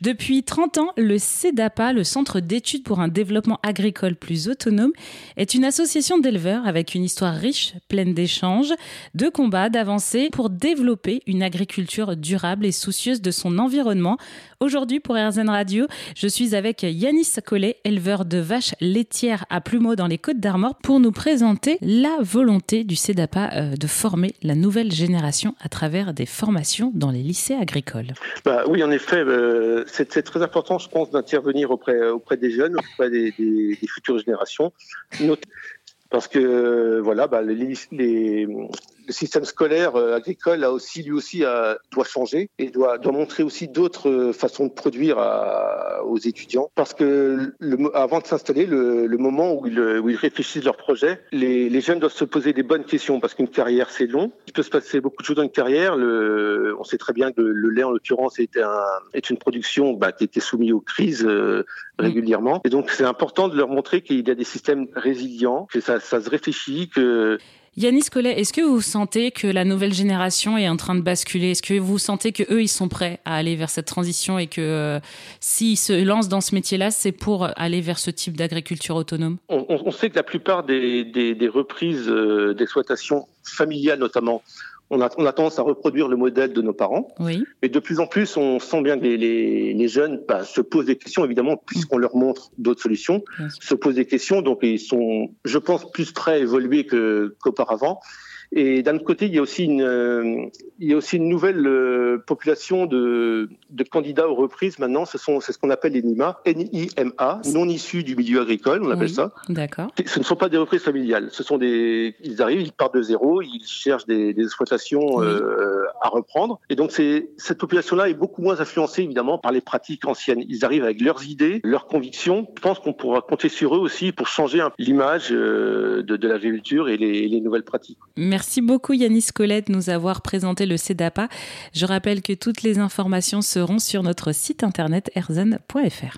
Depuis 30 ans, le CEDAPA, le Centre d'études pour un développement agricole plus autonome, est une association d'éleveurs avec une histoire riche, pleine d'échanges, de combats, d'avancées pour développer une agriculture durable et soucieuse de son environnement. Aujourd'hui, pour RZN Radio, je suis avec Yanis Collet, éleveur de vaches laitières à Plumeau dans les Côtes d'Armor, pour nous présenter la volonté du CEDAPA euh, de former la nouvelle génération à travers des formations dans les lycées agricoles. Bah, oui, en effet. Euh c'est très important, je pense, d'intervenir auprès, auprès des jeunes, auprès des, futures générations, parce que voilà, bah, les, le système scolaire euh, agricole a aussi lui aussi doit changer et doit doit montrer aussi d'autres euh, façons de produire aux étudiants. Parce que le, avant de s'installer le, le, moment où ils, où ils réfléchissent leur projet les, les jeunes doivent se poser des bonnes questions parce qu'une carrière c'est long. Il peut se passer beaucoup de choses dans une carrière. Le, on sait très bien que le, lait en l'occurrence est un est une production bah, qui était soumise aux crises euh, régulièrement. Et donc c'est important de leur montrer qu'il y a des systèmes résilients que ça, ça se réfléchit que Yanis Collet, est-ce que vous sentez que la nouvelle génération est en train de basculer? Est-ce que vous sentez que eux ils sont prêts à aller vers cette transition et que euh, s'ils se lancent dans ce métier-là, c'est pour aller vers ce type d'agriculture autonome? On, sait que la plupart des reprises euh, d'exploitation familiale notamment on a, on a, tendance à reproduire le modèle de nos parents. Oui. Mais de plus en plus, on sent bien que les, les, les jeunes bah, se posent des questions, évidemment, puisqu'on leur montre d'autres solutions, se posent des questions. Donc, ils sont, je pense, plus prêts à évoluer qu'auparavant. Et d'un autre côté, il y a aussi une, euh, il y a aussi une nouvelle euh, population de, de candidats aux reprises maintenant. Ce sont, c'est ce qu'on appelle les NIMA, N-I-M-A, non issus du milieu agricole, on appelle oui, ça. D'accord. Ce ne sont pas des reprises familiales. Ce sont des, ils arrivent, ils partent de zéro, ils cherchent des, des exploitations Oui. euh, à reprendre. Et donc, cette population-là est beaucoup moins influencée évidemment par les pratiques anciennes. Ils arrivent avec leurs idées, leurs convictions. Je pense qu'on pourra compter sur eux aussi pour changer l'image euh, de, de l'agriculture et les, les nouvelles pratiques. Merci beaucoup Yanis Collet de nous avoir présenté le CEDAPA. Je rappelle que toutes les informations seront sur notre site internet erzen.fr.